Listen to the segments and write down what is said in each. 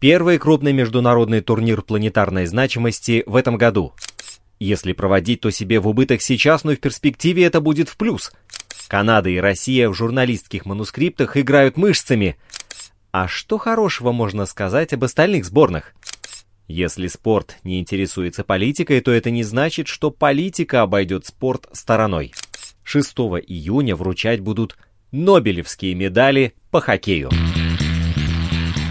Первый крупный международный турнир планетарной значимости в этом году. Если проводить, то себе в убыток сейчас, но в перспективе это будет в плюс. Канада и Россия в журналистских манускриптах играют мышцами. А что хорошего можно сказать об остальных сборных? Если спорт не интересуется политикой, то это не значит, что политика обойдет спорт стороной. 6 июня вручать будут Нобелевские медали по хоккею.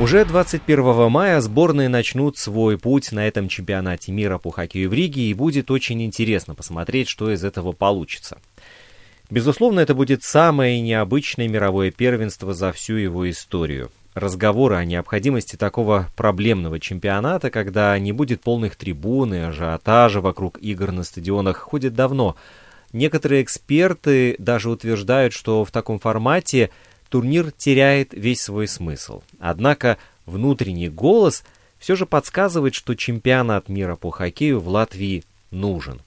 Уже 21 мая сборные начнут свой путь на этом чемпионате мира по хоккею в Риге, и будет очень интересно посмотреть, что из этого получится. Безусловно, это будет самое необычное мировое первенство за всю его историю. Разговоры о необходимости такого проблемного чемпионата, когда не будет полных трибун и ажиотажа вокруг игр на стадионах, ходят давно. Некоторые эксперты даже утверждают, что в таком формате – турнир теряет весь свой смысл. Однако внутренний голос все же подсказывает, что чемпионат мира по хоккею в Латвии нужен.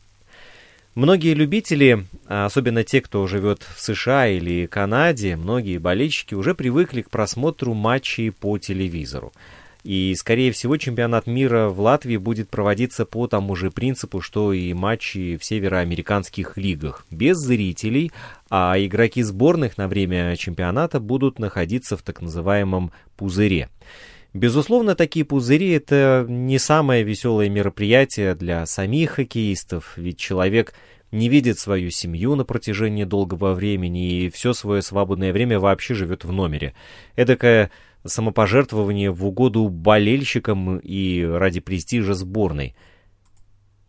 Многие любители, а особенно те, кто живет в США или Канаде, многие болельщики уже привыкли к просмотру матчей по телевизору. И, скорее всего, чемпионат мира в Латвии будет проводиться по тому же принципу, что и матчи в североамериканских лигах. Без зрителей, а игроки сборных на время чемпионата будут находиться в так называемом пузыре. Безусловно, такие пузыри – это не самое веселое мероприятие для самих хоккеистов, ведь человек не видит свою семью на протяжении долгого времени и все свое свободное время вообще живет в номере. Эдакая самопожертвование в угоду болельщикам и ради престижа сборной.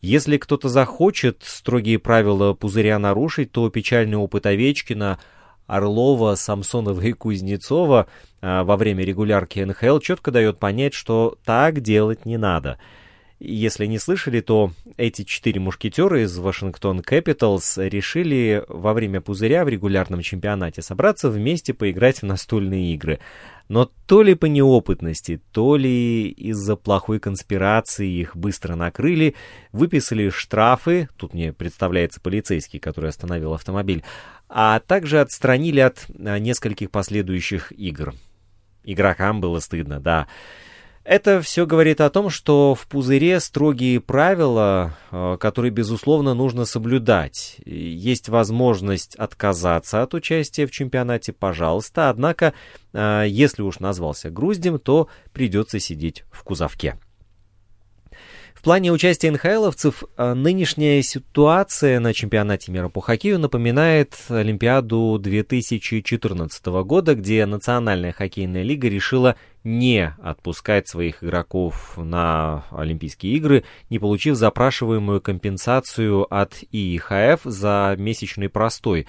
Если кто-то захочет строгие правила пузыря нарушить, то печальный опыт Овечкина, Орлова, Самсонова и Кузнецова а, во время регулярки НХЛ четко дает понять, что так делать не надо – если не слышали, то эти четыре мушкетера из Вашингтон Capitals решили во время пузыря в регулярном чемпионате собраться вместе поиграть в настольные игры. Но то ли по неопытности, то ли из-за плохой конспирации их быстро накрыли, выписали штрафы, тут мне представляется полицейский, который остановил автомобиль, а также отстранили от а, нескольких последующих игр. Игрокам было стыдно, да. Это все говорит о том, что в пузыре строгие правила, э, которые, безусловно, нужно соблюдать. Есть возможность отказаться от участия в чемпионате, пожалуйста, однако, э, если уж назвался груздем, то придется сидеть в кузовке. В плане участия НХЛовцев э, нынешняя ситуация на чемпионате мира по хоккею напоминает Олимпиаду 2014 года, где Национальная хоккейная лига решила не отпускать своих игроков на Олимпийские игры, не получив запрашиваемую компенсацию от ИИХФ за месячный простой.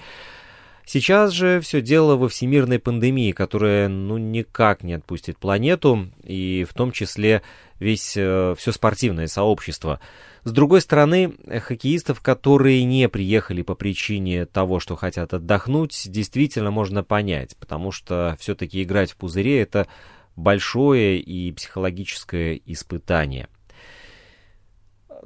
Сейчас же все дело во всемирной пандемии, которая ну никак не отпустит планету, и в том числе весь, э, все спортивное сообщество. С другой стороны, хоккеистов, которые не приехали по причине того, что хотят отдохнуть, действительно можно понять, потому что все-таки играть в пузыре это большое и психологическое испытание.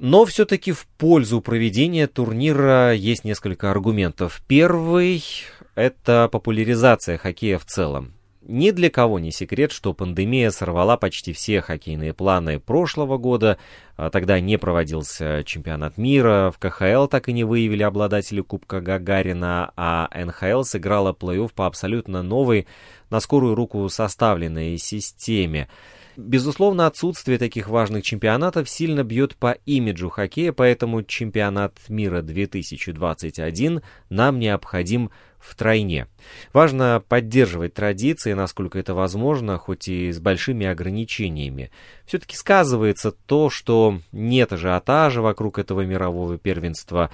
Но все-таки в пользу проведения турнира есть несколько аргументов. Первый – это популяризация хоккея в целом. Ни для кого не секрет, что пандемия сорвала почти все хоккейные планы прошлого года. А тогда не проводился чемпионат мира, в КХЛ так и не выявили обладателей Кубка Гагарина, а НХЛ сыграла плей-офф по абсолютно новой, на скорую руку составленной системе. Безусловно, отсутствие таких важных чемпионатов сильно бьет по имиджу хоккея, поэтому чемпионат мира 2021 нам необходим втройне. Важно поддерживать традиции, насколько это возможно, хоть и с большими ограничениями. Все-таки сказывается то, что нет ажиотажа вокруг этого мирового первенства.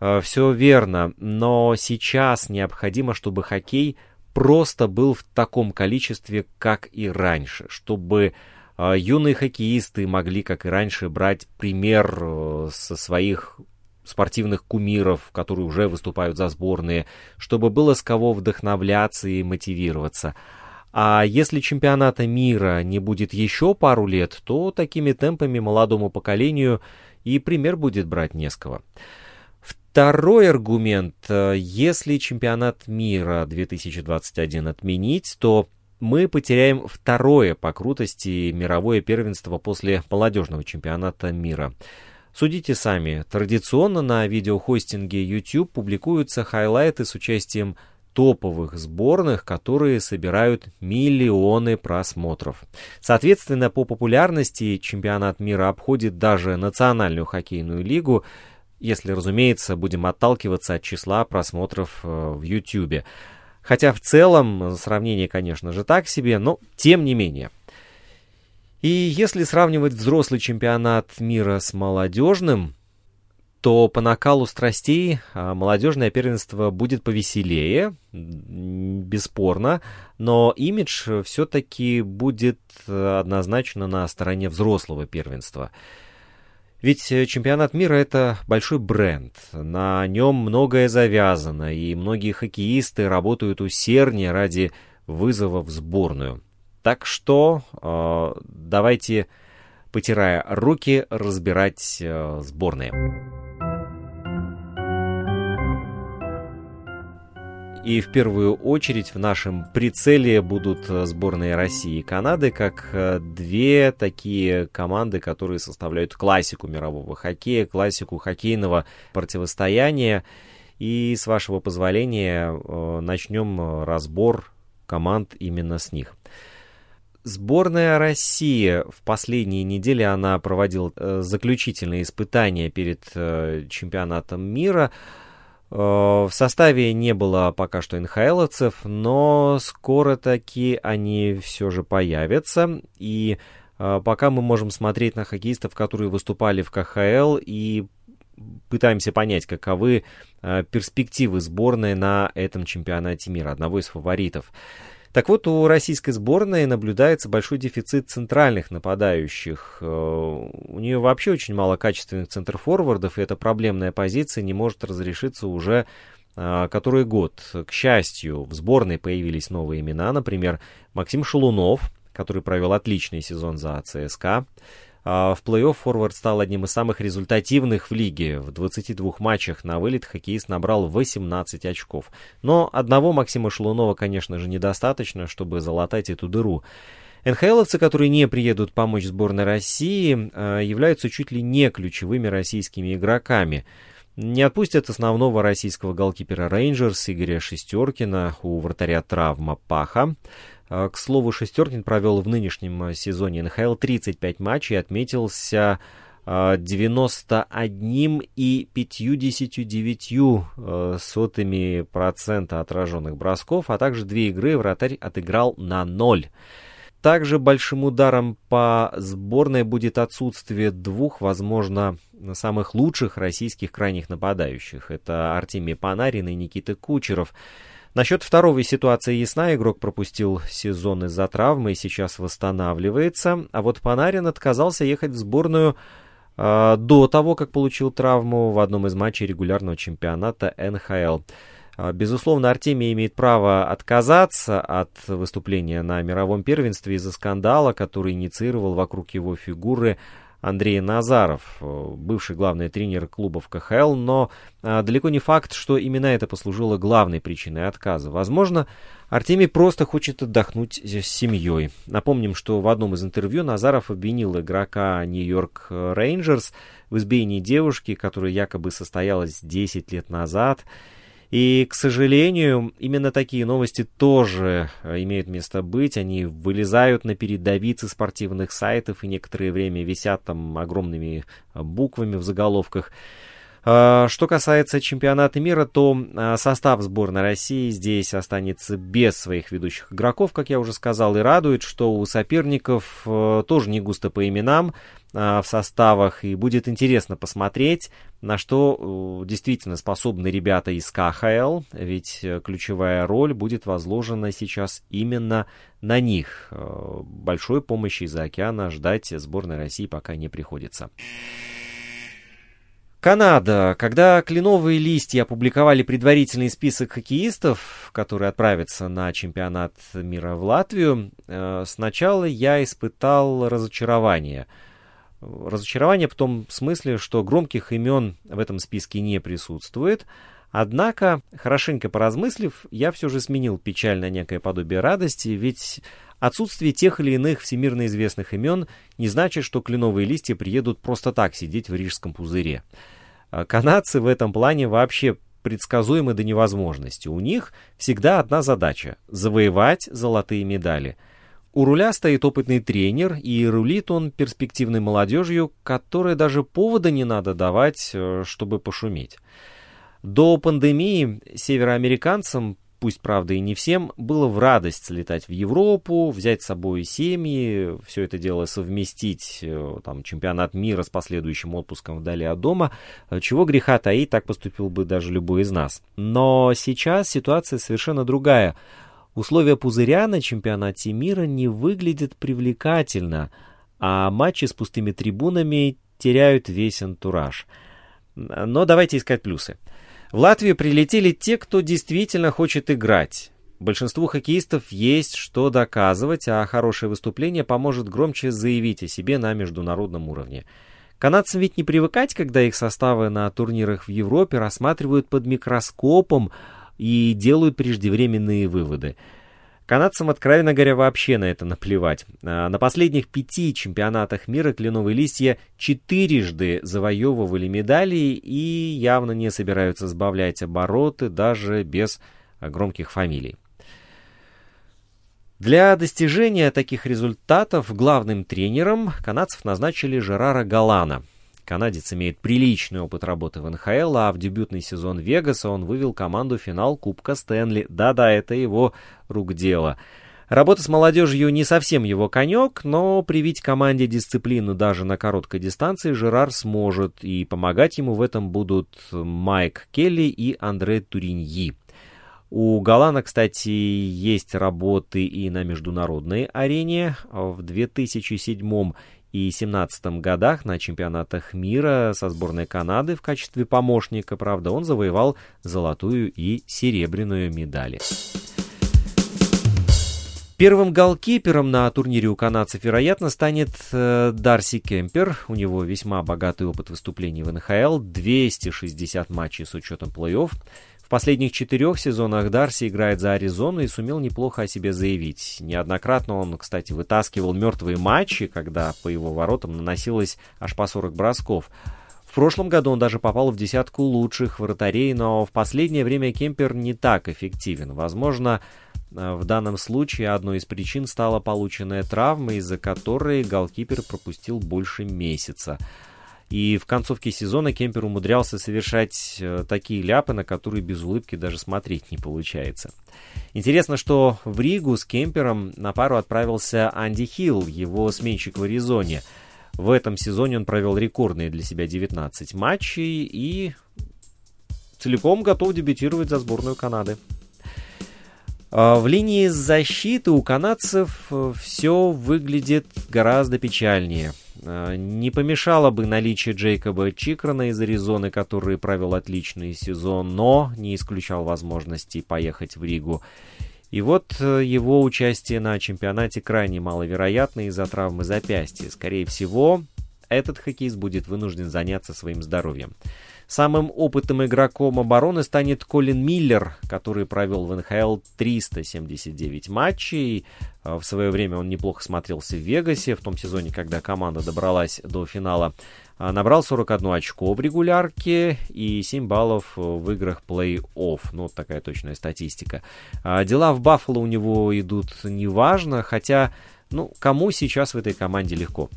Э, Все верно, но сейчас необходимо, чтобы хоккей просто был в таком количестве, как и раньше, чтобы э, юные хоккеисты могли, как и раньше, брать пример э, со своих спортивных кумиров, которые уже выступают за сборные, чтобы было с кого вдохновляться и мотивироваться. А если чемпионата мира не будет еще пару лет, то такими темпами молодому поколению и пример будет брать не с кого. Второй аргумент. Если чемпионат мира 2021 отменить, то мы потеряем второе по крутости мировое первенство после молодежного чемпионата мира. Судите сами. Традиционно на видеохостинге YouTube публикуются хайлайты с участием топовых сборных, которые собирают миллионы просмотров. Соответственно, по популярности чемпионат мира обходит даже национальную хоккейную лигу, если, разумеется, будем отталкиваться от числа просмотров э, в YouTube. Хотя в целом сравнение, конечно же, так себе, но тем не менее – и если сравнивать взрослый чемпионат мира с молодежным, то по накалу страстей а, молодежное первенство будет повеселее, бесспорно, но имидж все-таки будет э, однозначно на стороне взрослого первенства. Ведь э, чемпионат мира это большой бренд, на нем многое завязано, и многие хоккеисты работают усерднее ради вызова в сборную. Так что э, давайте, потирая руки, разбирать э, сборные. И в первую очередь в нашем прицеле будут э, сборные России и Канады, как э, две такие команды, которые составляют классику мирового хоккея, классику хоккейного противостояния. И с вашего позволения э, начнем разбор команд именно с них. Сборная России в последние недели она проводила э, заключительные испытания перед э, чемпионатом мира. Э, в составе не было пока что НХЛовцев, но скоро таки они все же появятся. И пока мы можем смотреть на хоккеистов, которые выступали в КХЛ и пытаемся понять, каковы перспективы сборной на этом чемпионате мира, одного из фаворитов. Так вот, у российской сборной наблюдается большой дефицит центральных нападающих. Э, у нее вообще очень мало качественных центрфорвардов, и эта проблемная позиция не может разрешиться уже э, который год. К счастью, в сборной появились новые имена, например, Максим Шелунов, который провел отличный сезон за ЦСКА, в плей-офф форвард стал одним из самых результативных в лиге. В 22 матчах на вылет хоккеист набрал 18 очков. Но одного Максима Шелунова, конечно же, недостаточно, чтобы залатать эту дыру. НХЛовцы, которые не приедут помочь сборной России, а, являются чуть ли не ключевыми российскими игроками. Не отпустят основного российского голкипера Рейнджерс Игоря Шестеркина, у вратаря травма паха. А, к слову, Шестеркин провел в нынешнем а, сезоне НХЛ 35 матчей и отметился 91,59 а, сотыми процента отраженных бросков, а также две игры вратарь отыграл на ноль. Также большим ударом по сборной будет отсутствие двух, возможно, самых лучших российских крайних нападающих. Это Артемий Панарин и Никита Кучеров. Насчет второй ситуации ясна, игрок пропустил сезон из-за травмы и сейчас восстанавливается, а вот Панарин отказался ехать в сборную э, до того, как получил травму в одном из матчей регулярного чемпионата НХЛ. А, безусловно, Артемий имеет право отказаться от выступления на мировом первенстве из-за скандала, который инициировал вокруг его фигуры Андрей Назаров, э, бывший главный тренер клубов КХЛ, но а, далеко не факт, что именно это послужило главной причиной отказа. Возможно, Артемий просто хочет отдохнуть с семьей. Напомним, что в одном из интервью Назаров обвинил игрока Нью-Йорк Рейнджерс в избиении девушки, которая якобы состоялась 10 лет назад. И, к сожалению, именно такие новости тоже э, имеют место быть. Они вылезают на передовицы спортивных сайтов и некоторое время висят там огромными э, буквами в заголовках. А, что касается чемпионата мира, то а, состав сборной России здесь останется без своих ведущих игроков, как я уже сказал, и радует, что у соперников э, тоже не густо по именам а, в составах, и будет интересно посмотреть, на что э, действительно способны ребята из КХЛ, ведь э, ключевая роль будет возложена сейчас именно на них. Большой помощи из-за океана ждать сборной России пока не приходится. Канада. Когда кленовые листья опубликовали предварительный список хоккеистов, которые отправятся на чемпионат мира в Латвию, э, сначала я испытал разочарование. Разочарование в том смысле, что громких имен в этом списке не присутствует. Однако, хорошенько поразмыслив, я все же сменил печаль на некое подобие радости, ведь отсутствие тех или иных всемирно известных имен не значит, что кленовые листья приедут просто так сидеть в рижском пузыре. А канадцы в этом плане вообще предсказуемы до невозможности. У них всегда одна задача – завоевать золотые медали. У руля стоит опытный тренер, и рулит он перспективной молодежью, которой даже повода не надо давать, э, чтобы пошуметь. До пандемии североамериканцам пусть, правда, и не всем, было в радость слетать в Европу, взять с собой семьи, все это дело совместить, э, там, чемпионат мира с последующим отпуском вдали от дома, э, чего греха таить, так поступил бы даже любой из нас. Но сейчас ситуация совершенно другая. Условия пузыря на чемпионате мира не выглядят привлекательно, а матчи с пустыми трибунами теряют весь антураж. Но давайте искать плюсы. В Латвию прилетели те, кто действительно хочет играть. Большинству хоккеистов есть что доказывать, а хорошее выступление поможет громче заявить о себе на международном уровне. Канадцам ведь не привыкать, когда их составы на турнирах в Европе рассматривают под микроскопом и делают преждевременные выводы. Канадцам, откровенно говоря, вообще на это наплевать. А, на последних пяти чемпионатах мира кленовые листья четырежды завоевывали медали и явно не собираются сбавлять обороты даже без громких фамилий. Для достижения таких результатов главным тренером канадцев назначили Жерара Галана – Канадец имеет приличный опыт работы в НХЛ, а в дебютный сезон Вегаса он вывел команду в финал Кубка Стэнли. Да-да, это его рук дело. Работа с молодежью не совсем его конек, но привить команде дисциплину даже на короткой дистанции Жерар сможет, и помогать ему в этом будут Майк Келли и Андре Туриньи. У Галана, кстати, есть работы и на международной арене. В 2007 и 2017 годах на чемпионатах мира со сборной Канады в качестве помощника, правда, он завоевал золотую и серебряную медали. Первым голкипером на турнире у канадцев, вероятно, станет э, Дарси Кемпер. У него весьма богатый опыт выступлений в НХЛ, 260 матчей с учетом плей-офф. Последних четырех сезонах Дарси играет за Аризону и сумел неплохо о себе заявить. Неоднократно он, кстати, вытаскивал мертвые матчи, когда по его воротам наносилось аж по 40 бросков. В прошлом году он даже попал в десятку лучших вратарей, но в последнее время Кемпер не так эффективен. Возможно, э, в данном случае одной из причин стала полученная травма, из-за которой голкипер пропустил больше месяца. И в концовке сезона Кемпер умудрялся совершать э, такие ляпы, на которые без улыбки даже смотреть не получается. Интересно, что в Ригу с Кемпером на пару отправился Анди Хилл, его сменщик в Аризоне. В этом сезоне он провел рекордные для себя 19 матчей и целиком готов дебютировать за сборную Канады. А, в линии защиты у канадцев э, все выглядит гораздо печальнее – не помешало бы наличие Джейкоба Чикрана из Аризоны, который провел отличный сезон, но не исключал возможности поехать в Ригу. И вот э, его участие на чемпионате крайне маловероятно из-за травмы запястья. Скорее всего, этот хоккеист будет вынужден заняться своим здоровьем. Самым опытным игроком обороны станет Колин Миллер, который провел в НХЛ 379 матчей. А, в свое время он неплохо смотрелся в Вегасе, в том сезоне, когда команда добралась до финала. А, набрал 41 очко в регулярке и 7 баллов в играх плей-офф. Ну, вот такая точная статистика. А, дела в Баффало у него идут неважно, хотя Ну, кому сейчас в этой команде легко?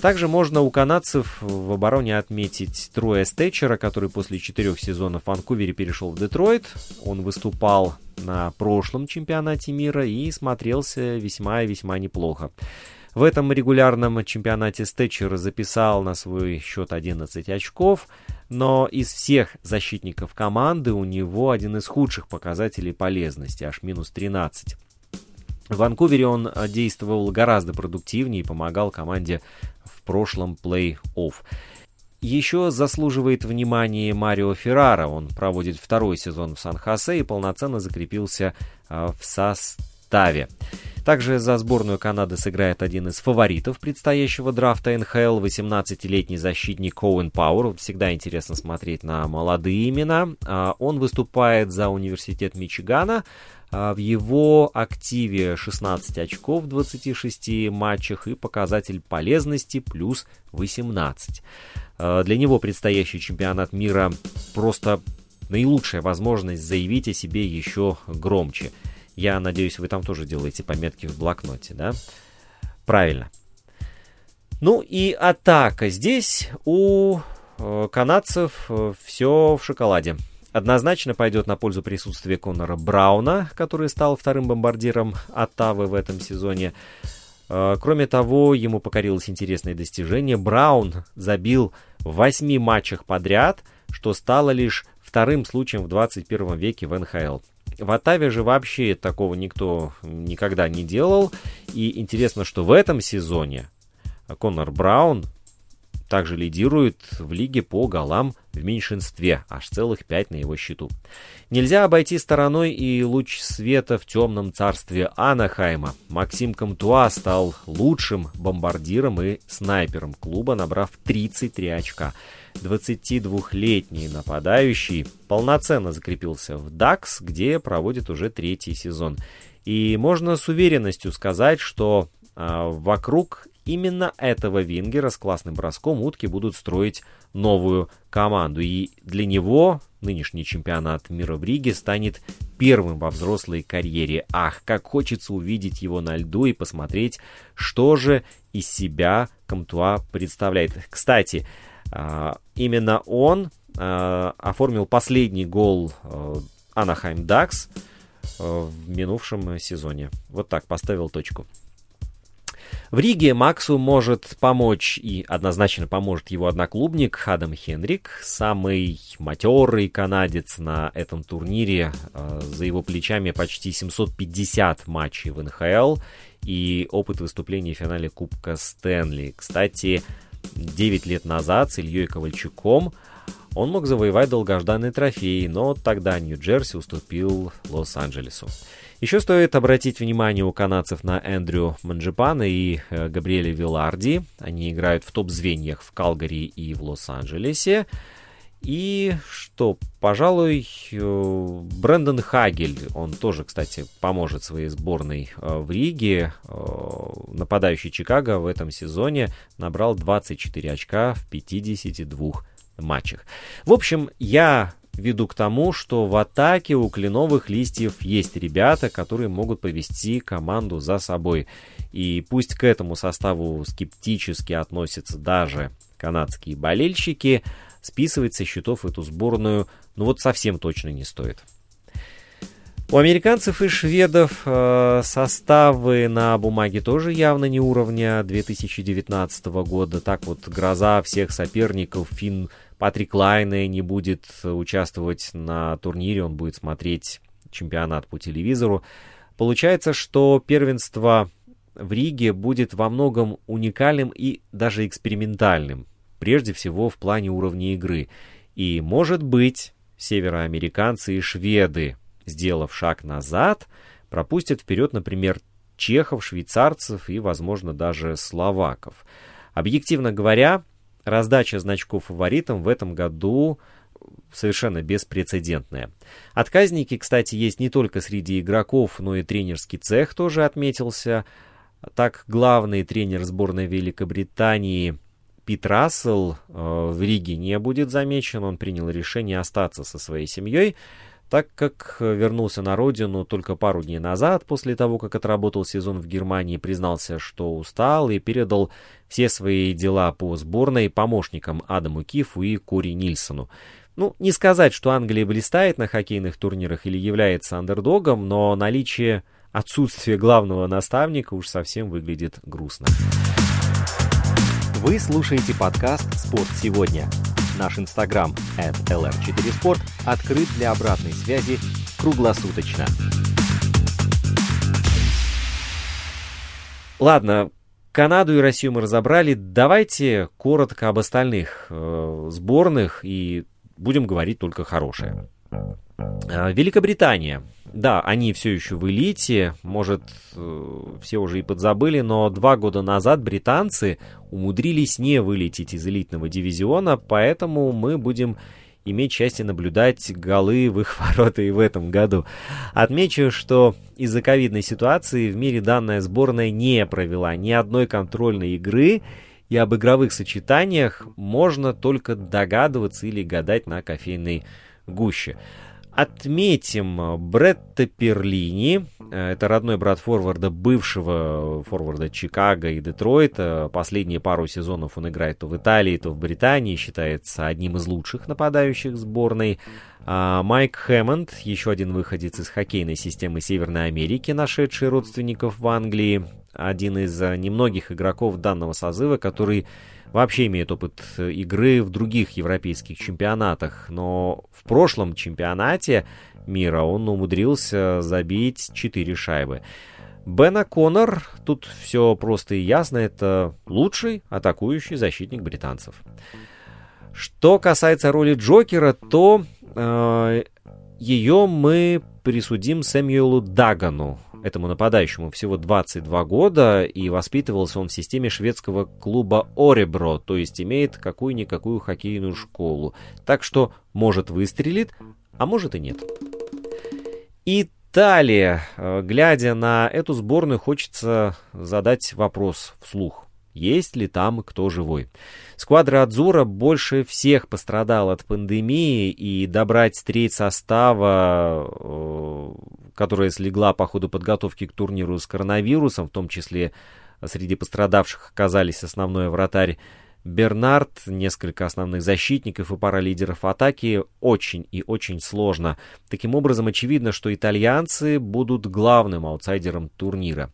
Также можно у канадцев в обороне отметить Троя Стетчера, который после четырех сезонов в Ванкувере перешел в Детройт. Он выступал на прошлом чемпионате мира и смотрелся весьма и весьма неплохо. В этом регулярном чемпионате Стетчер записал на свой счет 11 очков, но из всех защитников команды у него один из худших показателей полезности, аж минус 13. В Ванкувере он действовал гораздо продуктивнее и помогал команде в прошлом плей-офф. Еще заслуживает внимания Марио Феррара. Он проводит второй сезон в Сан-Хосе и полноценно закрепился а, в составе. Также за сборную Канады сыграет один из фаворитов предстоящего драфта НХЛ, 18-летний защитник Коуэн Пауэр. Всегда интересно смотреть на молодые имена. А, он выступает за университет Мичигана. А, в его активе 16 очков в 26 матчах и показатель полезности плюс 18. А, для него предстоящий чемпионат мира просто наилучшая возможность заявить о себе еще громче. Я надеюсь, вы там тоже делаете пометки в блокноте, да? Правильно. Ну и атака. Здесь у э, канадцев э, все в шоколаде. Однозначно пойдет на пользу присутствия Конора Брауна, который стал вторым бомбардиром Оттавы в этом сезоне. Э, кроме того, ему покорилось интересное достижение. Браун забил в восьми матчах подряд, что стало лишь вторым случаем в 21 веке в НХЛ. В Оттаве же вообще такого никто никогда не делал. И интересно, что в этом сезоне Конор Браун также лидирует в лиге по голам в меньшинстве, аж целых пять на его счету. Нельзя обойти стороной и луч света в темном царстве Анахайма. Максим Камтуа стал лучшим бомбардиром и снайпером клуба, набрав 33 очка. 22-летний нападающий полноценно закрепился в DAX, где проводит уже третий сезон. И можно с уверенностью сказать, что э, вокруг именно этого вингера с классным броском утки будут строить новую команду. И для него нынешний чемпионат мира в Риге станет первым во взрослой карьере. Ах, как хочется увидеть его на льду и посмотреть, что же из себя Камтуа представляет. Кстати, а, именно он а, оформил последний гол Анахайм Дакс в минувшем сезоне. Вот так, поставил точку. В Риге Максу может помочь и однозначно поможет его одноклубник Адам Хенрик, самый матерый канадец на этом турнире. За его плечами почти 750 матчей в НХЛ и опыт выступления в финале Кубка Стэнли. Кстати, 9 лет назад с Ильей Ковальчуком он мог завоевать долгожданный трофей, но тогда Нью-Джерси уступил Лос-Анджелесу. Еще стоит обратить внимание у канадцев на Эндрю Манджипана и э, Габриэля Виларди. Они играют в топ-звеньях в Калгари и в Лос-Анджелесе. И что, пожалуй, э, Брэндон Хагель, он тоже, кстати, поможет своей сборной э, в Риге. Нападающий Чикаго в этом сезоне набрал 24 очка в 52 матчах. В общем, я веду к тому, что в атаке у кленовых листьев есть ребята, которые могут повести команду за собой. И пусть к этому составу скептически относятся даже канадские болельщики – списывать со счетов эту сборную, ну вот совсем точно не стоит. У американцев и шведов э, составы на бумаге тоже явно не уровня 2019 года. Так вот, гроза всех соперников, Финн Патрик Лайне не будет участвовать на турнире, он будет смотреть чемпионат по телевизору. Получается, что первенство в Риге будет во многом уникальным и даже экспериментальным прежде всего в плане уровня игры. И, может быть, североамериканцы и шведы, сделав шаг назад, пропустят вперед, например, чехов, швейцарцев и, возможно, даже словаков. Объективно говоря, раздача значков фаворитам в этом году совершенно беспрецедентная. Отказники, кстати, есть не только среди игроков, но и тренерский цех тоже отметился. Так, главный тренер сборной Великобритании Пит Рассел э, в Риге не будет замечен. Он принял решение остаться со своей семьей. так как вернулся на родину только пару дней назад, после того, как отработал сезон в Германии, признался, что устал и передал все свои дела по сборной помощникам Адаму Кифу и Кори Нильсону. Ну, не сказать, что Англия блистает на хоккейных турнирах или является андердогом, но наличие отсутствия главного наставника уж совсем выглядит грустно. Вы слушаете подкаст «Спорт сегодня». Наш инстаграм at lr4sport открыт для обратной связи круглосуточно. Ладно, Канаду и Россию мы разобрали. Давайте коротко об остальных э, сборных и будем говорить только хорошее. Э, Великобритания. Да, они все еще в элите, может, э, все уже и подзабыли, но два года назад британцы умудрились не вылететь из элитного дивизиона, поэтому мы будем иметь счастье наблюдать голы в их ворота и в этом году. Отмечу, что из-за ковидной ситуации в мире данная сборная не провела ни одной контрольной игры, и об игровых сочетаниях можно только догадываться или гадать на кофейной гуще. Отметим Бретта Перлини, это родной брат форварда, бывшего форварда Чикаго и Детройта. Последние пару сезонов он играет то в Италии, то в Британии, считается одним из лучших нападающих сборной. А Майк Хэммонд, еще один выходец из хоккейной системы Северной Америки, нашедший родственников в Англии, один из немногих игроков данного созыва, который вообще имеет опыт игры в других европейских чемпионатах, но в прошлом чемпионате мира он умудрился забить 4 шайбы. Бена Коннор, тут все просто и ясно, это лучший атакующий защитник британцев. Что касается роли Джокера, то э, ее мы присудим Сэмюэлу Дагану, этому нападающему всего 22 года, и воспитывался он в системе шведского клуба Оребро, то есть имеет какую-никакую хоккейную школу. Так что может выстрелит, а может и нет. Италия. Э, глядя на эту сборную, хочется задать вопрос вслух. Есть ли там кто живой? Сквадра Адзура больше всех пострадал от пандемии, и добрать треть состава, э, которая слегла по ходу подготовки к турниру с коронавирусом, в том числе среди пострадавших оказались основной вратарь Бернард, несколько основных защитников и пара лидеров атаки очень и очень сложно. Таким образом, очевидно, что итальянцы будут главным аутсайдером турнира.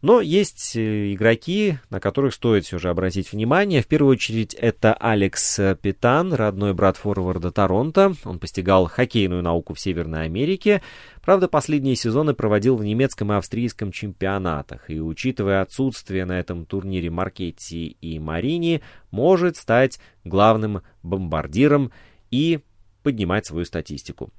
Но есть э, игроки, на которых стоит все же обратить внимание. В первую очередь это Алекс Питан, родной брат форварда Торонто. Он постигал хоккейную науку в Северной Америке. Правда, последние сезоны проводил в немецком и австрийском чемпионатах. И учитывая отсутствие на этом турнире Маркетти и Марини, может стать главным бомбардиром и поднимать свою статистику.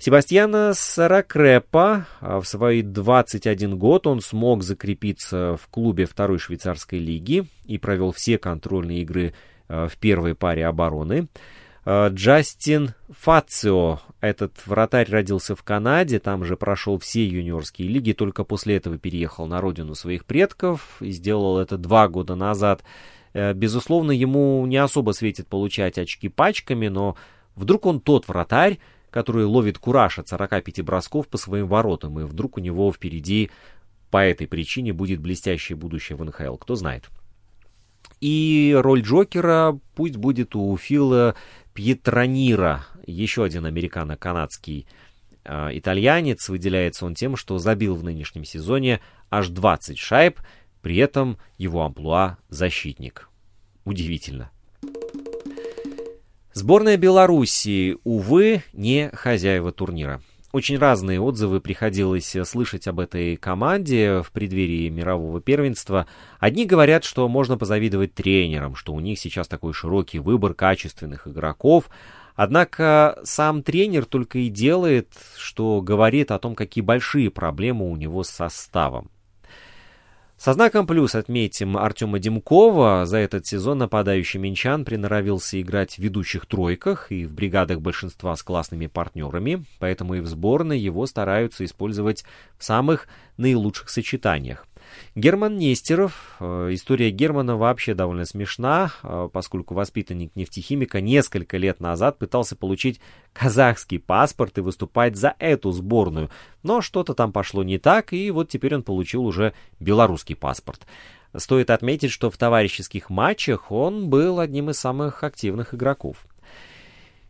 Себастьяна Саракрепа в свои 21 год он смог закрепиться в клубе второй швейцарской лиги и провел все контрольные игры э, в первой паре обороны. Э, Джастин Фацио, этот вратарь родился в Канаде, там же прошел все юниорские лиги, только после этого переехал на родину своих предков и сделал это два года назад. Э, безусловно, ему не особо светит получать очки пачками, но вдруг он тот вратарь, который ловит кураж от 45 бросков по своим воротам, и вдруг у него впереди по этой причине будет блестящее будущее в НХЛ, кто знает. И роль Джокера пусть будет у Фила Пьетронира, еще один американо-канадский э, итальянец. Выделяется он тем, что забил в нынешнем сезоне аж 20 шайб, при этом его амплуа защитник. Удивительно. Сборная Белоруссии, увы, не хозяева турнира. Очень разные отзывы приходилось слышать об этой команде в преддверии мирового первенства. Одни говорят, что можно позавидовать тренерам, что у них сейчас такой широкий выбор качественных игроков. Однако сам тренер только и делает, что говорит о том, какие большие проблемы у него с составом. Со знаком плюс отметим Артема Демкова. За этот сезон нападающий Минчан приноровился играть в ведущих тройках и в бригадах большинства с классными партнерами, поэтому и в сборной его стараются использовать в самых наилучших сочетаниях. Герман Нестеров. Э, история Германа вообще довольно смешна, э, поскольку воспитанник нефтехимика несколько лет назад пытался получить казахский паспорт и выступать за эту сборную. Но что-то там пошло не так, и вот теперь он получил уже белорусский паспорт. Стоит отметить, что в товарищеских матчах он был одним из самых активных игроков.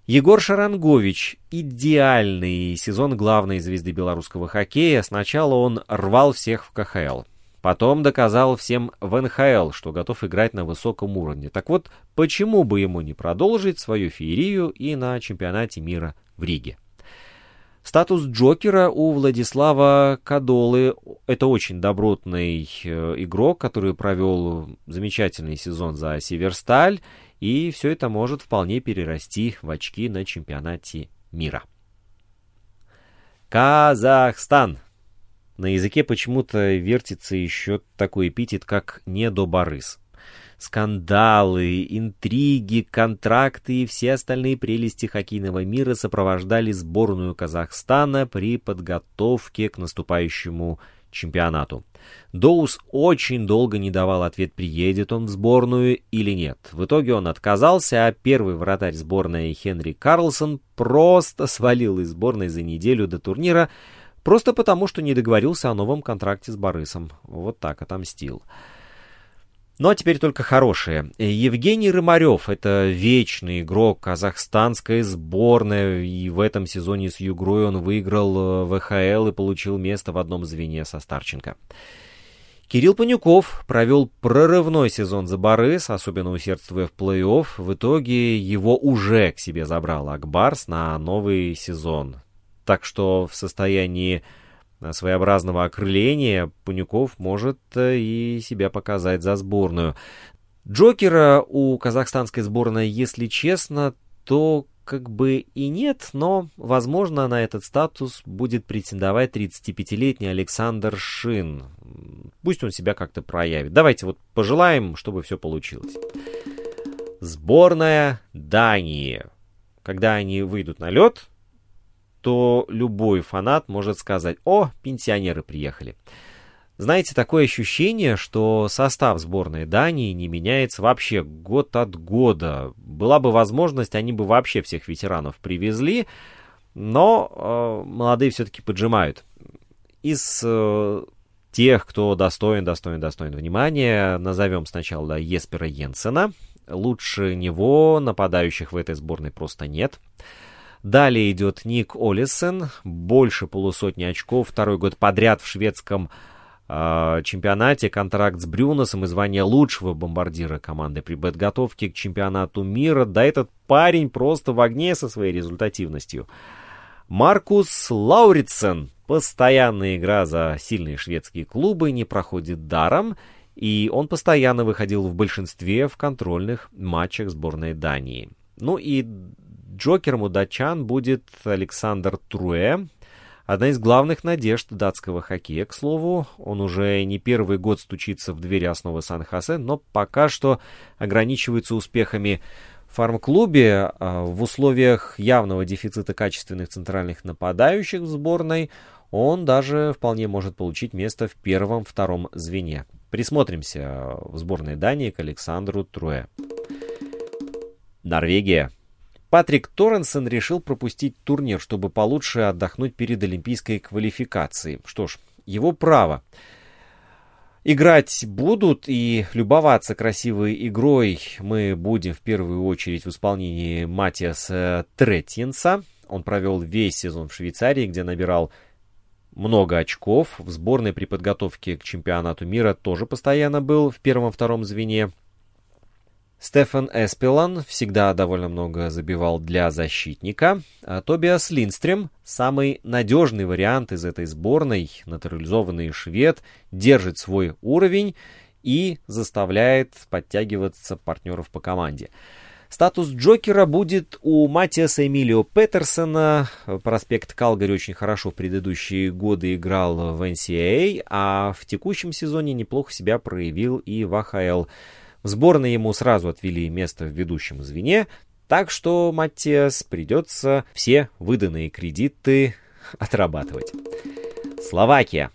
Егор Шарангович – идеальный сезон главной звезды белорусского хоккея. Сначала он рвал всех в КХЛ. Потом доказал всем в НХЛ, что готов играть на высоком уровне. Так вот, почему бы ему не продолжить свою феерию и на чемпионате мира в Риге? Статус Джокера у Владислава Кадолы – это очень добротный э, игрок, который провел замечательный сезон за Северсталь и все это может вполне перерасти в очки на чемпионате мира. Казахстан. На языке почему-то вертится еще такой эпитет, как «недоборыс». Скандалы, интриги, контракты и все остальные прелести хоккейного мира сопровождали сборную Казахстана при подготовке к наступающему чемпионату. Доус очень долго не давал ответ, приедет он в сборную или нет. В итоге он отказался, а первый вратарь сборной Хенри Карлсон просто свалил из сборной за неделю до турнира, просто потому, что не договорился о новом контракте с Борисом. Вот так отомстил. Ну а теперь только хорошие. Евгений Рымарев — это вечный игрок казахстанской сборной, и в этом сезоне с Югрой он выиграл э, ВХЛ и получил место в одном звене со Старченко. Кирилл Панюков провел прорывной сезон за Борис, особенно усердствуя в плей-офф. В итоге его уже к себе забрал Акбарс на новый сезон. Так что в состоянии своеобразного окрыления Панюков может э, и себя показать за сборную. Джокера у казахстанской сборной, если честно, то как бы и нет, но, возможно, на этот статус будет претендовать 35-летний Александр Шин. Пусть он себя как-то проявит. Давайте вот пожелаем, чтобы все получилось. Сборная Дании. Когда они выйдут на лед, то любой фанат может сказать «О, пенсионеры приехали». Знаете, такое ощущение, что состав сборной Дании не меняется вообще год от года. Была бы возможность, они бы вообще всех ветеранов привезли, но э, молодые все-таки поджимают. Из э, тех, кто достоин, достоин, достоин внимания, назовем сначала Еспера Йенсена. Лучше него нападающих в этой сборной просто нет. Далее идет Ник Олисон, больше полусотни очков, второй год подряд в шведском э, чемпионате, контракт с Брюносом и звание лучшего бомбардира команды при подготовке к чемпионату мира. Да этот парень просто в огне со своей результативностью. Маркус Лауритсен. Постоянная игра за сильные шведские клубы не проходит даром, и он постоянно выходил в большинстве в контрольных матчах сборной Дании. Ну и Джокером у датчан будет Александр Труэ, одна из главных надежд датского хоккея, к слову. Он уже не первый год стучится в двери основы Сан-Хосе, но пока что ограничивается успехами в фарм-клубе а, в условиях явного дефицита качественных центральных нападающих в сборной он даже вполне может получить место в первом-втором звене. Присмотримся в сборной Дании к Александру Труэ. Норвегия. Патрик Торренсон решил пропустить турнир, чтобы получше отдохнуть перед олимпийской квалификацией. Что ж, его право. Играть будут и любоваться красивой игрой мы будем в первую очередь в исполнении Матиаса Третьенса. Он провел весь сезон в Швейцарии, где набирал много очков. В сборной при подготовке к чемпионату мира тоже постоянно был в первом-втором звене. Стефан Эспилан всегда довольно много забивал для защитника. А Тобиас Линстрем, самый надежный вариант из этой сборной, натурализованный швед, держит свой уровень и заставляет подтягиваться партнеров по команде. Статус Джокера будет у Матиаса Эмилио Петерсона. Проспект Калгари очень хорошо в предыдущие годы играл в NCAA, а в текущем сезоне неплохо себя проявил и в АХЛ. В сборной ему сразу отвели место в ведущем звене, так что Маттиас придется все выданные кредиты отрабатывать. Словакия.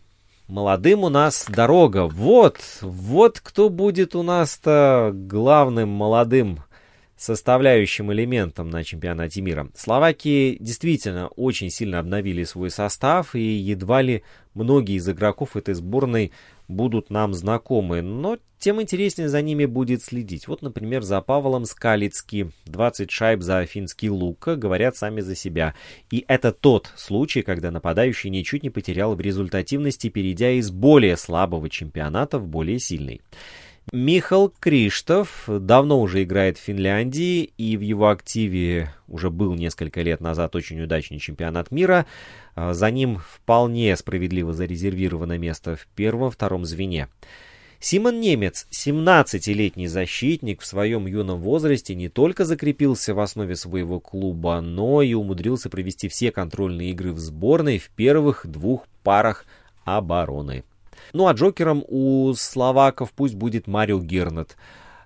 молодым у нас дорога. Вот, вот кто будет у нас-то главным молодым составляющим элементом на чемпионате мира. Словакии действительно очень сильно обновили свой состав, и едва ли многие из игроков этой сборной будут нам знакомы, но тем интереснее за ними будет следить. Вот, например, за Павлом Скалицки 20 шайб за финский Лука говорят сами за себя. И это тот случай, когда нападающий ничуть не потерял в результативности, перейдя из более слабого чемпионата в более сильный. Михал Криштов давно уже играет в Финляндии, и в его активе уже был несколько лет назад очень удачный чемпионат мира. А, за ним вполне справедливо зарезервировано место в первом-втором звене. Симон Немец, 17-летний защитник, в своем юном возрасте не только закрепился в основе своего клуба, но и умудрился провести все контрольные игры в сборной в первых двух парах обороны. Ну а Джокером у словаков пусть будет Марио Гернет.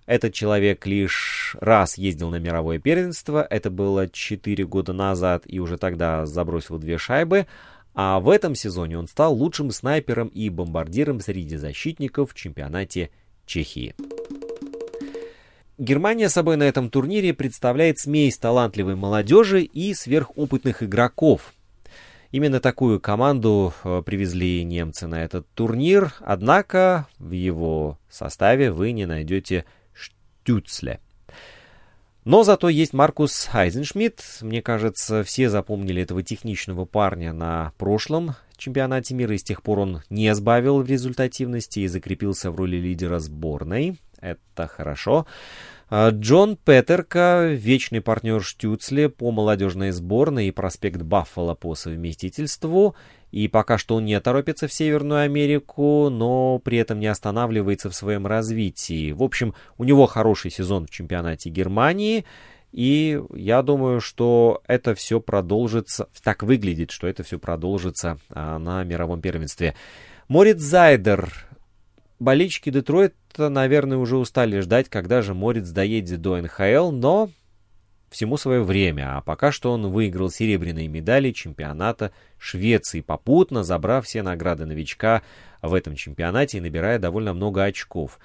Этот человек лишь раз ездил на мировое первенство, это было 4 года назад, и уже тогда забросил две шайбы, а в этом сезоне он стал лучшим снайпером и бомбардиром среди защитников в чемпионате Чехии. Германия собой на этом турнире представляет смесь талантливой молодежи и сверхопытных игроков – Именно такую команду э, привезли немцы на этот турнир, однако в его составе вы не найдете Штюцле. Но зато есть Маркус Хайзеншмидт. Мне кажется, все запомнили этого техничного парня на прошлом чемпионате мира, и с тех пор он не сбавил в результативности и закрепился в роли лидера сборной. Это хорошо. Джон Петерка, вечный партнер Штюцли по молодежной сборной и проспект Баффало по совместительству. И пока что он не торопится в Северную Америку, но при этом не останавливается в своем развитии. В общем, у него хороший сезон в чемпионате Германии. И я думаю, что это все продолжится, так выглядит, что это все продолжится а, на мировом первенстве. Морит Зайдер, болельщики Детройта, наверное, уже устали ждать, когда же Морец доедет до НХЛ, но всему свое время, а пока что он выиграл серебряные медали чемпионата Швеции, попутно забрав все награды новичка в этом чемпионате и набирая довольно много очков.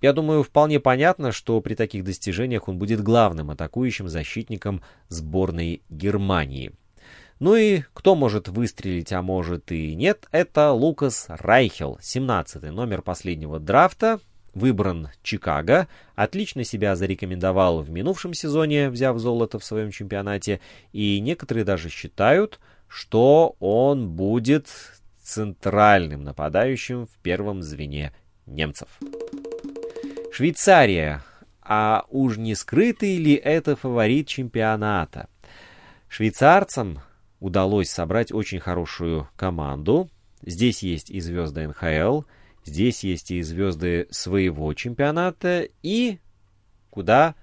Я думаю, вполне понятно, что при таких достижениях он будет главным атакующим защитником сборной Германии. Ну и кто может выстрелить, а может и нет, это Лукас Райхел, 17 номер последнего драфта, выбран Чикаго, отлично себя зарекомендовал в минувшем сезоне, взяв золото в своем чемпионате, и некоторые даже считают, что он будет центральным нападающим в первом звене немцев. Швейцария. А уж не скрытый ли это фаворит чемпионата? Швейцарцам удалось собрать очень хорошую команду. Здесь есть и звезды НХЛ, здесь есть и звезды своего чемпионата, и куда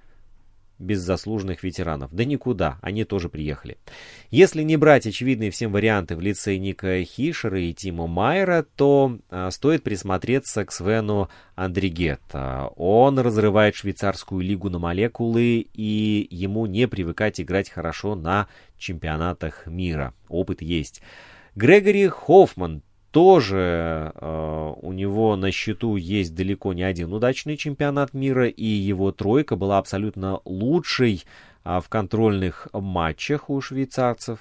без заслуженных ветеранов. Да никуда, они тоже приехали. Если не брать очевидные всем варианты в лице Ника Хишера и Тима Майера, то а, стоит присмотреться к Свену Андригетта. Он разрывает швейцарскую лигу на молекулы, и ему не привыкать играть хорошо на чемпионатах мира. Опыт есть. Грегори Хоффман тоже э, у него на счету есть далеко не один удачный чемпионат мира, и его тройка была абсолютно лучшей э, в контрольных матчах у швейцарцев.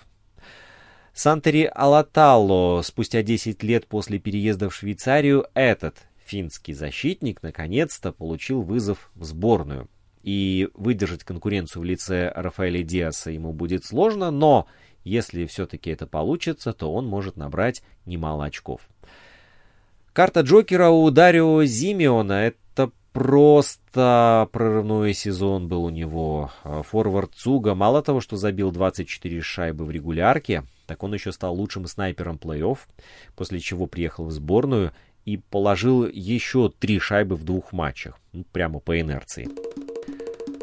Сантери Алатало спустя 10 лет после переезда в Швейцарию этот финский защитник наконец-то получил вызов в сборную. И выдержать конкуренцию в лице Рафаэля Диаса ему будет сложно, но если все-таки это получится, то он может набрать немало очков. Карта Джокера у Дарио Зимиона — это просто прорывной сезон был у него. Форвард Цуга мало того, что забил 24 шайбы в регулярке, так он еще стал лучшим снайпером плей-офф, после чего приехал в сборную и положил еще три шайбы в двух матчах, ну, прямо по инерции.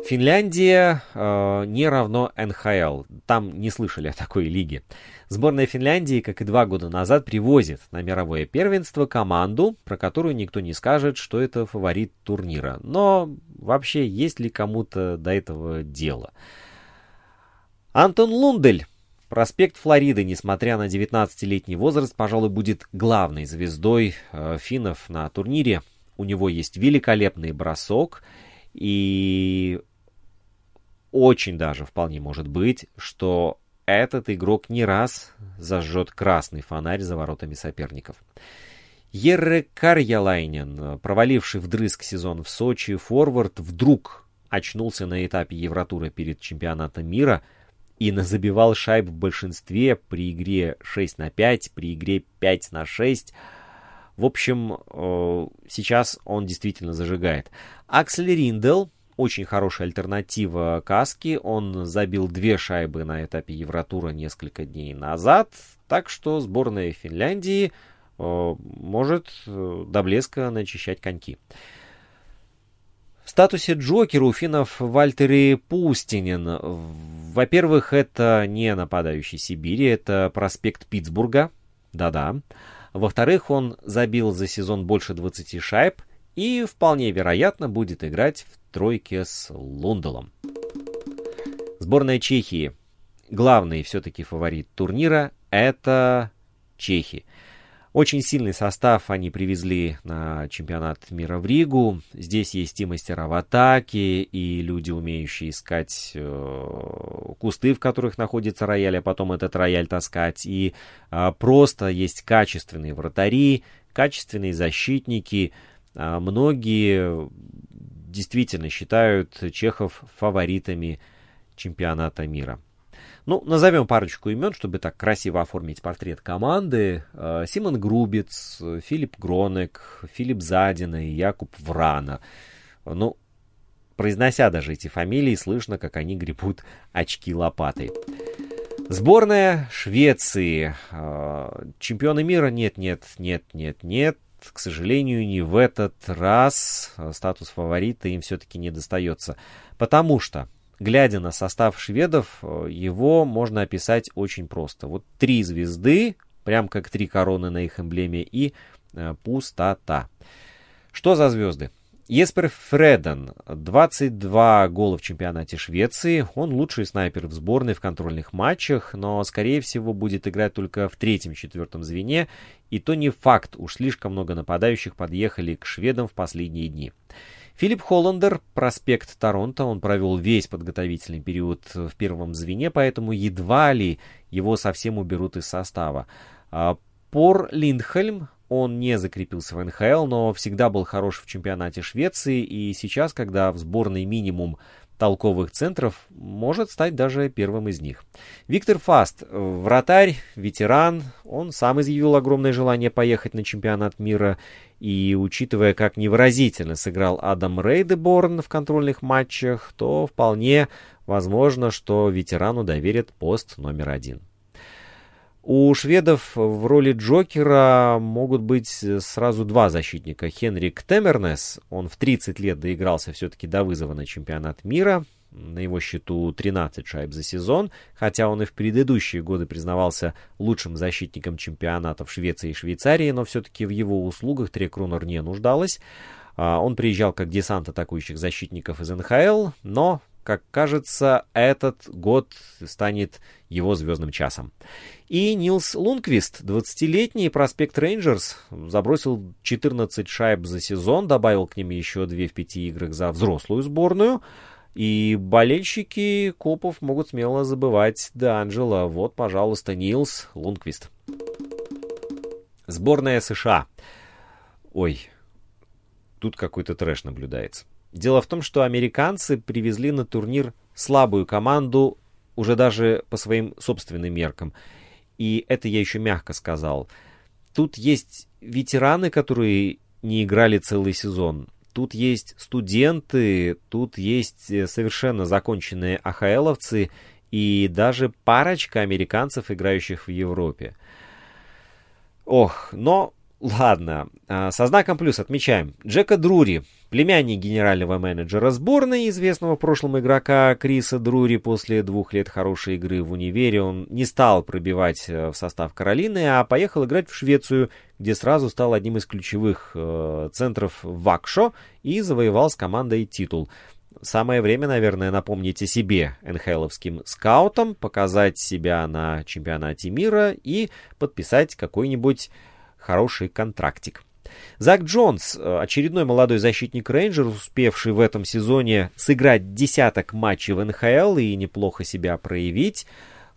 Финляндия э, не равно НХЛ. Там не слышали о такой лиге. Сборная Финляндии, как и два года назад, привозит на мировое первенство команду, про которую никто не скажет, что это фаворит турнира. Но вообще, есть ли кому-то до этого дело? Антон Лундель проспект Флориды, несмотря на 19-летний возраст, пожалуй, будет главной звездой э, финнов на турнире. У него есть великолепный бросок, и очень даже вполне может быть, что этот игрок не раз зажжет красный фонарь за воротами соперников. Ерре Карьялайнен, проваливший вдрызг сезон в Сочи, форвард, вдруг очнулся на этапе Евротура перед чемпионатом мира и назабивал шайб в большинстве при игре 6 на 5, при игре 5 на 6. В общем, э, сейчас он действительно зажигает. Аксель Риндел, очень хорошая альтернатива Каски. Он забил две шайбы на этапе Евротура несколько дней назад. Так что сборная Финляндии э, может э, до блеска начищать коньки. В статусе Джокера у финнов Вальтери Пустинин. Во-первых, это не нападающий Сибири, это проспект Питтсбурга. Да-да. Во-вторых, он забил за сезон больше 20 шайб и вполне вероятно будет играть в тройке с Лунделом. Сборная Чехии. Главный все-таки фаворит турнира – это чехи. Очень сильный состав они привезли на чемпионат мира в Ригу. Здесь есть и мастера в атаке, и люди, умеющие искать э, кусты, в которых находится рояль, а потом этот рояль таскать. И э, просто есть качественные вратари, качественные защитники. Э, многие действительно считают чехов фаворитами чемпионата мира. Ну, назовем парочку имен, чтобы так красиво оформить портрет команды. Э, Симон Грубец, Филипп Гронек, Филипп Задина и Якуб Врана. Ну, произнося даже эти фамилии, слышно, как они гребут очки лопатой. Сборная Швеции. Э, чемпионы мира нет, нет, нет, нет, нет к сожалению, не в этот раз статус фаворита им все-таки не достается. Потому что, глядя на состав шведов, его можно описать очень просто. Вот три звезды, прям как три короны на их эмблеме, и э, пустота. Что за звезды? Еспер Фреден, 22 гола в чемпионате Швеции. Он лучший снайпер в сборной в контрольных матчах, но, скорее всего, будет играть только в третьем-четвертом звене. И то не факт, уж слишком много нападающих подъехали к шведам в последние дни. Филипп Холландер, проспект Торонто, он провел весь подготовительный период в первом звене, поэтому едва ли его совсем уберут из состава. А Пор Линдхельм, он не закрепился в НХЛ, но всегда был хорош в чемпионате Швеции, и сейчас, когда в сборной минимум толковых центров, может стать даже первым из них. Виктор Фаст, вратарь, ветеран, он сам изъявил огромное желание поехать на чемпионат мира, и учитывая, как невыразительно сыграл Адам Рейдеборн в контрольных матчах, то вполне возможно, что ветерану доверят пост номер один. У шведов в роли Джокера могут быть сразу два защитника. Хенрик Темернес, он в 30 лет доигрался все-таки до вызова на чемпионат мира. На его счету 13 шайб за сезон, хотя он и в предыдущие годы признавался лучшим защитником чемпионатов Швеции и Швейцарии, но все-таки в его услугах Трекрунер не нуждалась. А, он приезжал как десант атакующих защитников из НХЛ, но как кажется, этот год станет его звездным часом. И Нилс Лунквист, 20-летний проспект Рейнджерс, забросил 14 шайб за сезон, добавил к ним еще 2 в 5 играх за взрослую сборную. И болельщики Копов могут смело забывать Д'Анджело. Вот, пожалуйста, Нилс Лунквист. Сборная США. Ой, тут какой-то трэш наблюдается. Дело в том, что американцы привезли на турнир слабую команду уже даже по своим собственным меркам. И это я еще мягко сказал. Тут есть ветераны, которые не играли целый сезон. Тут есть студенты, тут есть э, совершенно законченные АХЛовцы и даже парочка американцев, играющих в Европе. Ох, но ладно. А, со знаком плюс отмечаем. Джека Друри, Племянник генерального менеджера сборной, известного в прошлом игрока Криса Друри, после двух лет хорошей игры в универе, он не стал пробивать э, в состав Каролины, а поехал играть в Швецию, где сразу стал одним из ключевых э, центров Вакшо и завоевал с командой титул. самое время, наверное, напомнить о себе НХЛовским скаутам, показать себя на чемпионате мира и подписать какой-нибудь хороший контрактик. Зак Джонс, э, очередной молодой защитник Рейнджер, успевший в этом сезоне сыграть десяток матчей в НХЛ и неплохо себя проявить,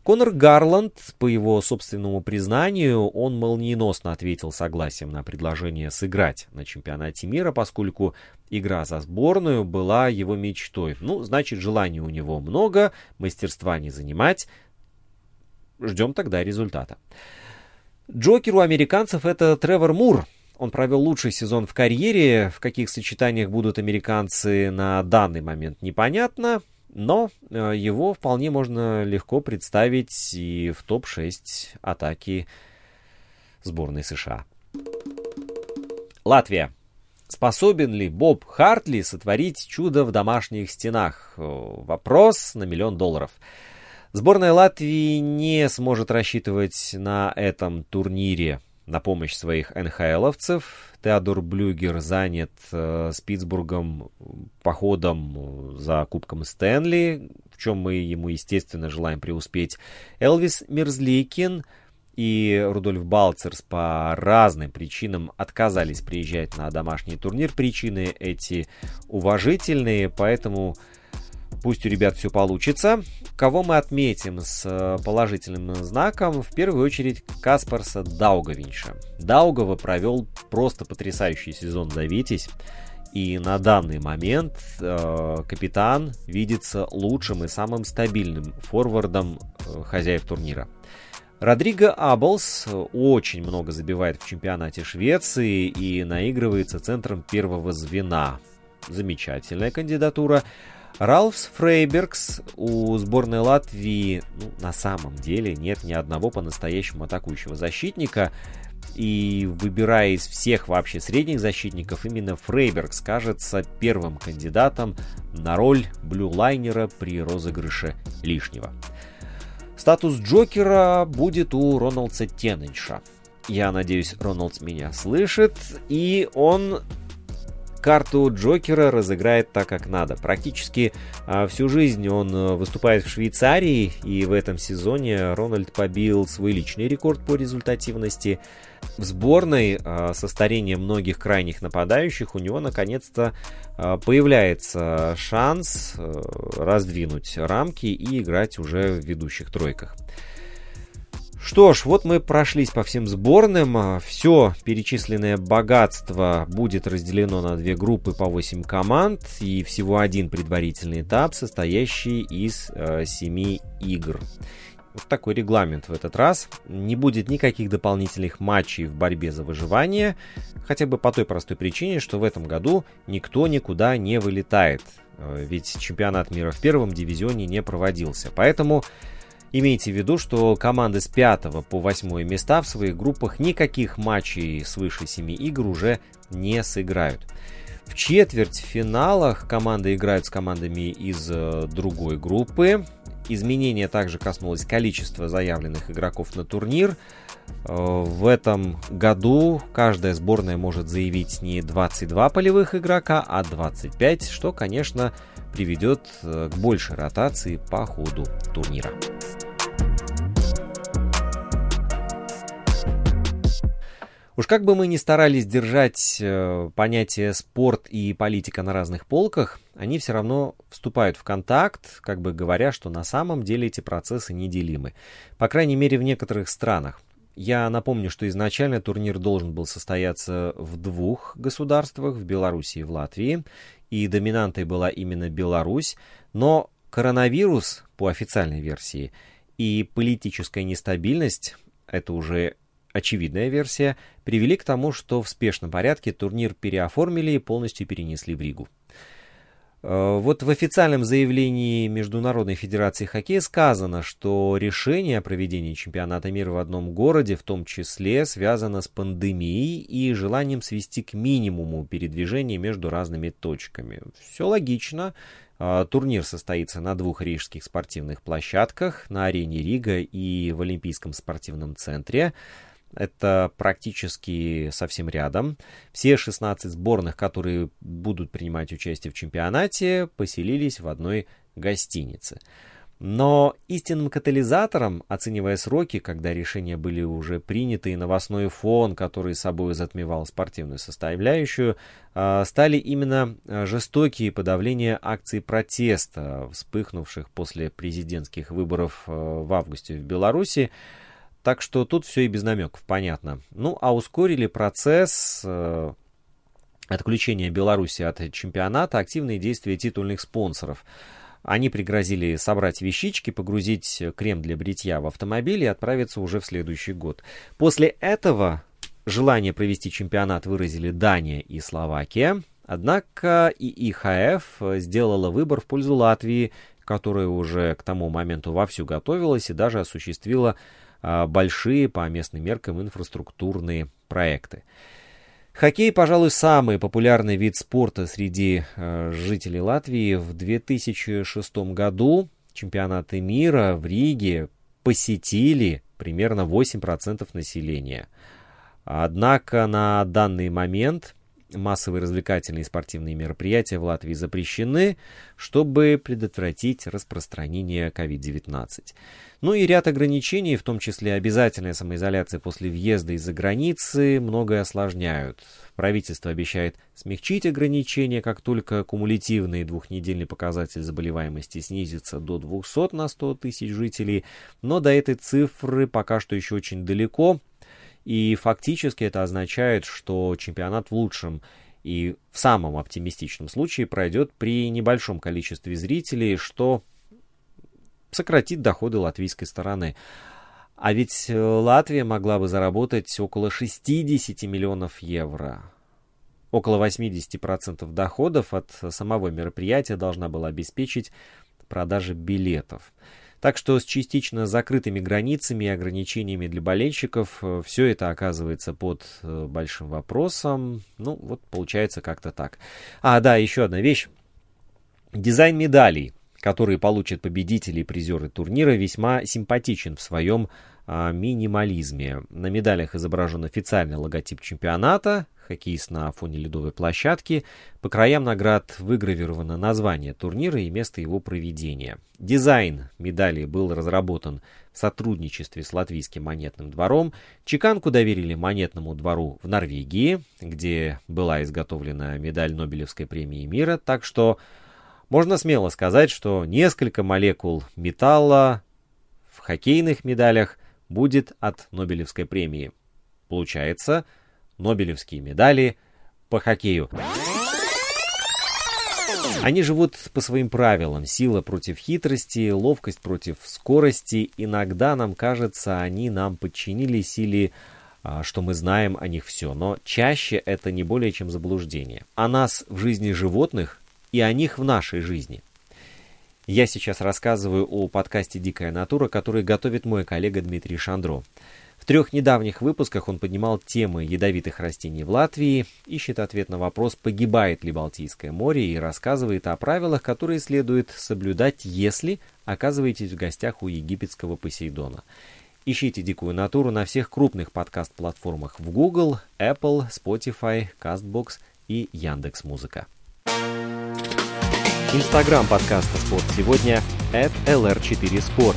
Конор Гарланд, по его собственному признанию, он молниеносно ответил согласием на предложение сыграть на чемпионате мира, поскольку игра за сборную была его мечтой. Ну, значит, желаний у него много, мастерства не занимать. Ждем тогда результата. Джокер у американцев это Тревор Мур. Он провел лучший сезон в карьере. В каких сочетаниях будут американцы на данный момент непонятно. Но э, его вполне можно легко представить и в топ-6 атаки сборной США. Латвия. Способен ли Боб Хартли сотворить чудо в домашних стенах? Э, вопрос на миллион долларов. Сборная Латвии не сможет рассчитывать на этом турнире на помощь своих НХЛовцев. Теодор Блюгер занят э, с походом за Кубком Стэнли, в чем мы ему, естественно, желаем преуспеть. Элвис Мерзликин и Рудольф Балцерс по разным причинам отказались приезжать на домашний турнир. Причины эти уважительные, поэтому Пусть у ребят все получится. Кого мы отметим с э, положительным знаком? В первую очередь Каспарса Даугавинша. Даугава провел просто потрясающий сезон за Витязь. И на данный момент э, капитан видится лучшим и самым стабильным форвардом э, хозяев турнира. Родриго Аблс очень много забивает в чемпионате Швеции и наигрывается центром первого звена. Замечательная кандидатура. Ралфс Фрейбергс у сборной Латвии ну, на самом деле нет ни одного по-настоящему атакующего защитника. И выбирая из всех вообще средних защитников, именно Фрейбергс кажется первым кандидатом на роль блюлайнера при розыгрыше лишнего. Статус Джокера будет у Роналдса Тенненша. Я надеюсь, Роналдс меня слышит, и он карту Джокера разыграет так, как надо. Практически а, всю жизнь он а, выступает в Швейцарии, и в этом сезоне Рональд побил свой личный рекорд по результативности. В сборной а, со старением многих крайних нападающих у него наконец-то а, появляется шанс а, раздвинуть рамки и играть уже в ведущих тройках. Что ж, вот мы прошлись по всем сборным. А, Все перечисленное богатство будет разделено на две группы по 8 команд и всего один предварительный этап, состоящий из э, 7 игр. Вот такой регламент в этот раз. Не будет никаких дополнительных матчей в борьбе за выживание, хотя бы по той простой причине, что в этом году никто никуда не вылетает. Э, ведь чемпионат мира в первом дивизионе не проводился. Поэтому Имейте в виду, что команды с 5 по 8 места в своих группах никаких матчей свыше 7 игр уже не сыграют. В четвертьфиналах команды играют с командами из э, другой группы. Изменение также коснулось количества заявленных игроков на турнир. Э, в этом году каждая сборная может заявить не 22 полевых игрока, а 25, что, конечно, приведет э, к большей ротации по ходу турнира. Уж как бы мы ни старались держать э, понятие спорт и политика на разных полках, они все равно вступают в контакт, как бы говоря, что на самом деле эти процессы неделимы. По крайней мере, в некоторых странах. Я напомню, что изначально турнир должен был состояться в двух государствах, в Беларуси и в Латвии, и доминантой была именно Беларусь, но коронавирус, по официальной версии, и политическая нестабильность, это уже очевидная версия, привели к тому, что в спешном порядке турнир переоформили и полностью перенесли в Ригу. Э, вот в официальном заявлении Международной Федерации Хоккея сказано, что решение о проведении чемпионата мира в одном городе в том числе связано с пандемией и желанием свести к минимуму передвижение между разными точками. Все логично. Э, турнир состоится на двух рижских спортивных площадках, на арене Рига и в Олимпийском спортивном центре. Это практически совсем рядом. Все 16 сборных, которые будут принимать участие в чемпионате, поселились в одной гостинице. Но истинным катализатором, оценивая сроки, когда решения были уже приняты и новостной фон, который собой затмевал спортивную составляющую, а, стали именно а, жестокие подавления акций протеста, вспыхнувших после президентских выборов а, в августе в Беларуси. Так что тут все и без намеков, понятно. Ну, а ускорили процесс отключения Беларуси от чемпионата активные действия титульных спонсоров – они пригрозили собрать вещички, погрузить крем для бритья в автомобиль и отправиться уже в следующий год. После этого желание провести чемпионат выразили Дания и Словакия. Однако и ИХФ сделала выбор в пользу Латвии, которая уже к тому моменту вовсю готовилась и даже осуществила большие по местным меркам инфраструктурные проекты. Хоккей, пожалуй, самый популярный вид спорта среди э, жителей Латвии. В 2006 году чемпионаты мира в Риге посетили примерно 8% населения. Однако на данный момент массовые развлекательные и спортивные мероприятия в Латвии запрещены, чтобы предотвратить распространение COVID-19. Ну и ряд ограничений, в том числе обязательная самоизоляция после въезда из-за границы, многое осложняют. Правительство обещает смягчить ограничения, как только кумулятивный двухнедельный показатель заболеваемости снизится до 200 на 100 тысяч жителей, но до этой цифры пока что еще очень далеко, и фактически это означает, что чемпионат в лучшем и в самом оптимистичном случае пройдет при небольшом количестве зрителей, что сократит доходы латвийской стороны. А ведь э, Латвия могла бы заработать около 60 миллионов евро. Около 80% доходов от самого мероприятия должна была обеспечить продажа билетов. Так что с частично закрытыми границами и ограничениями для болельщиков э, все это оказывается под э, большим вопросом. Ну, вот получается как-то так. А, да, еще одна вещь. Дизайн медалей которые получат победители и призеры турнира, весьма симпатичен в своем а, минимализме. На медалях изображен официальный логотип чемпионата, хоккеист на фоне ледовой площадки. По краям наград выгравировано название турнира и место его проведения. Дизайн медали был разработан в сотрудничестве с Латвийским монетным двором. Чеканку доверили монетному двору в Норвегии, где была изготовлена медаль Нобелевской премии мира, так что можно смело сказать, что несколько молекул металла в хоккейных медалях будет от Нобелевской премии. Получается, Нобелевские медали по хоккею. Они живут по своим правилам. Сила против хитрости, ловкость против скорости. Иногда нам кажется, они нам подчинились или а, что мы знаем о них все. Но чаще это не более чем заблуждение. О нас в жизни животных и о них в нашей жизни. Я сейчас рассказываю о подкасте «Дикая натура», который готовит мой коллега Дмитрий Шандро. Трех недавних выпусках он поднимал темы ядовитых растений в Латвии, ищет ответ на вопрос, погибает ли Балтийское море, и рассказывает о правилах, которые следует соблюдать, если оказываетесь в гостях у египетского Посейдона. Ищите «Дикую натуру» на всех крупных подкаст-платформах в Google, Apple, Spotify, CastBox и Яндекс.Музыка. Инстаграм подкаста «Спорт сегодня» at lr4sport.